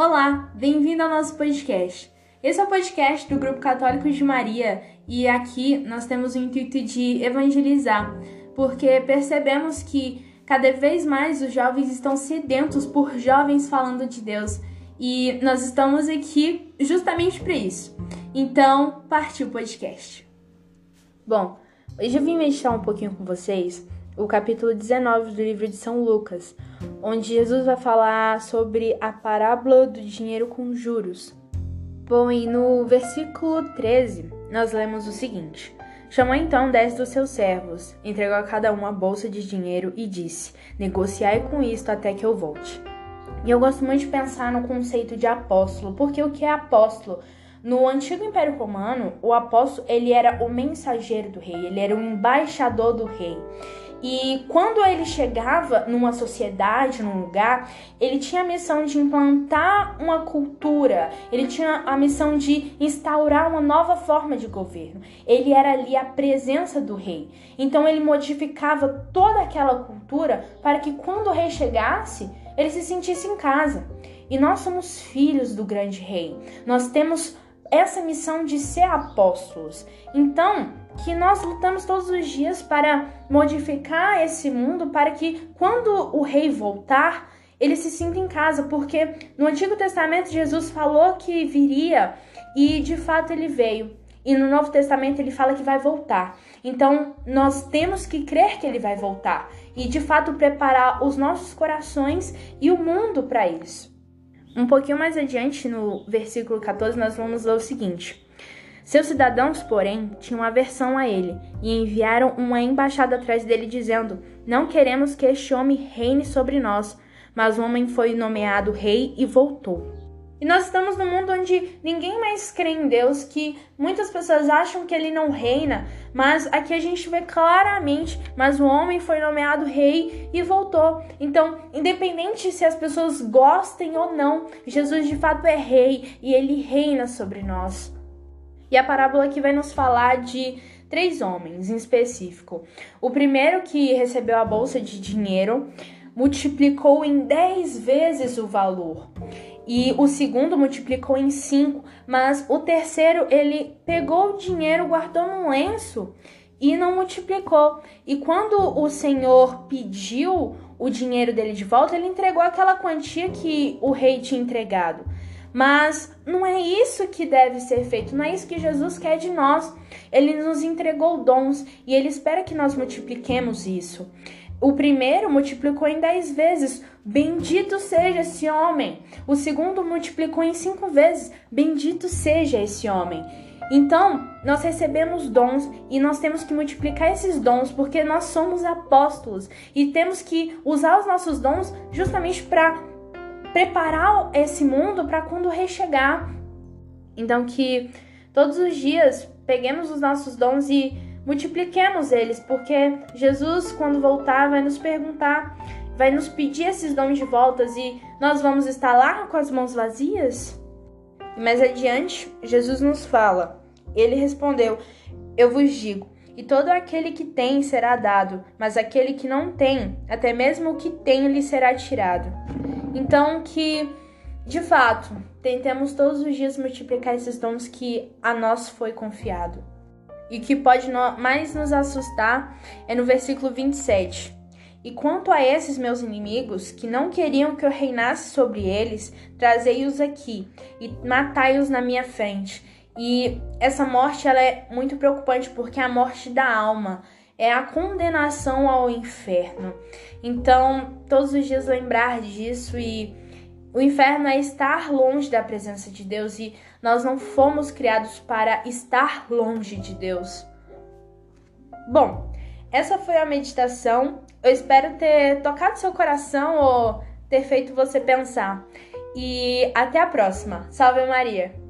Olá, bem-vindo ao nosso podcast. Esse é o podcast do Grupo Católico de Maria e aqui nós temos o intuito de evangelizar, porque percebemos que cada vez mais os jovens estão sedentos por jovens falando de Deus e nós estamos aqui justamente para isso. Então, partiu o podcast. Bom, hoje eu vim meditar um pouquinho com vocês o capítulo 19 do livro de São Lucas, onde Jesus vai falar sobre a parábola do dinheiro com juros. Bom, e no versículo 13, nós lemos o seguinte: Chamou então dez dos seus servos, entregou a cada um a bolsa de dinheiro e disse: Negociai com isto até que eu volte. E eu gosto muito de pensar no conceito de apóstolo, porque o que é apóstolo? No antigo Império Romano, o apóstolo ele era o mensageiro do rei, ele era o embaixador do rei. E quando ele chegava numa sociedade, num lugar, ele tinha a missão de implantar uma cultura, ele tinha a missão de instaurar uma nova forma de governo. Ele era ali a presença do rei. Então ele modificava toda aquela cultura para que quando o rei chegasse, ele se sentisse em casa. E nós somos filhos do grande rei. Nós temos essa missão de ser apóstolos. Então, que nós lutamos todos os dias para modificar esse mundo para que quando o rei voltar, ele se sinta em casa, porque no Antigo Testamento Jesus falou que viria e de fato ele veio. E no Novo Testamento ele fala que vai voltar. Então nós temos que crer que ele vai voltar e de fato preparar os nossos corações e o mundo para isso. Um pouquinho mais adiante, no versículo 14, nós vamos ler o seguinte: Seus cidadãos, porém, tinham aversão a ele e enviaram uma embaixada atrás dele, dizendo: Não queremos que este homem reine sobre nós. Mas o homem foi nomeado rei e voltou. E nós estamos num mundo onde ninguém mais crê em Deus, que muitas pessoas acham que ele não reina, mas aqui a gente vê claramente, mas o homem foi nomeado rei e voltou. Então, independente se as pessoas gostem ou não, Jesus de fato é rei e ele reina sobre nós. E a parábola aqui vai nos falar de três homens em específico. O primeiro que recebeu a bolsa de dinheiro multiplicou em dez vezes o valor e o segundo multiplicou em cinco, mas o terceiro ele pegou o dinheiro, guardou num lenço e não multiplicou. E quando o Senhor pediu o dinheiro dele de volta, ele entregou aquela quantia que o rei tinha entregado. Mas não é isso que deve ser feito, não é isso que Jesus quer de nós. Ele nos entregou dons e ele espera que nós multipliquemos isso. O primeiro multiplicou em dez vezes, bendito seja esse homem. O segundo multiplicou em cinco vezes, bendito seja esse homem. Então, nós recebemos dons e nós temos que multiplicar esses dons porque nós somos apóstolos e temos que usar os nossos dons justamente para preparar esse mundo para quando rei chegar. Então, que todos os dias peguemos os nossos dons e multipliquemos eles, porque Jesus, quando voltar, vai nos perguntar, vai nos pedir esses dons de voltas e nós vamos estar lá com as mãos vazias? Mais adiante, Jesus nos fala. Ele respondeu: Eu vos digo, e todo aquele que tem será dado, mas aquele que não tem, até mesmo o que tem lhe será tirado. Então que de fato, tentemos todos os dias multiplicar esses dons que a nós foi confiado. E o que pode mais nos assustar é no versículo 27. E quanto a esses meus inimigos, que não queriam que eu reinasse sobre eles, trazei-os aqui e matai-os na minha frente. E essa morte ela é muito preocupante porque é a morte da alma, é a condenação ao inferno. Então, todos os dias lembrar disso e o inferno é estar longe da presença de Deus e nós não fomos criados para estar longe de Deus. Bom, essa foi a meditação. Eu espero ter tocado seu coração ou ter feito você pensar. E até a próxima. Salve Maria!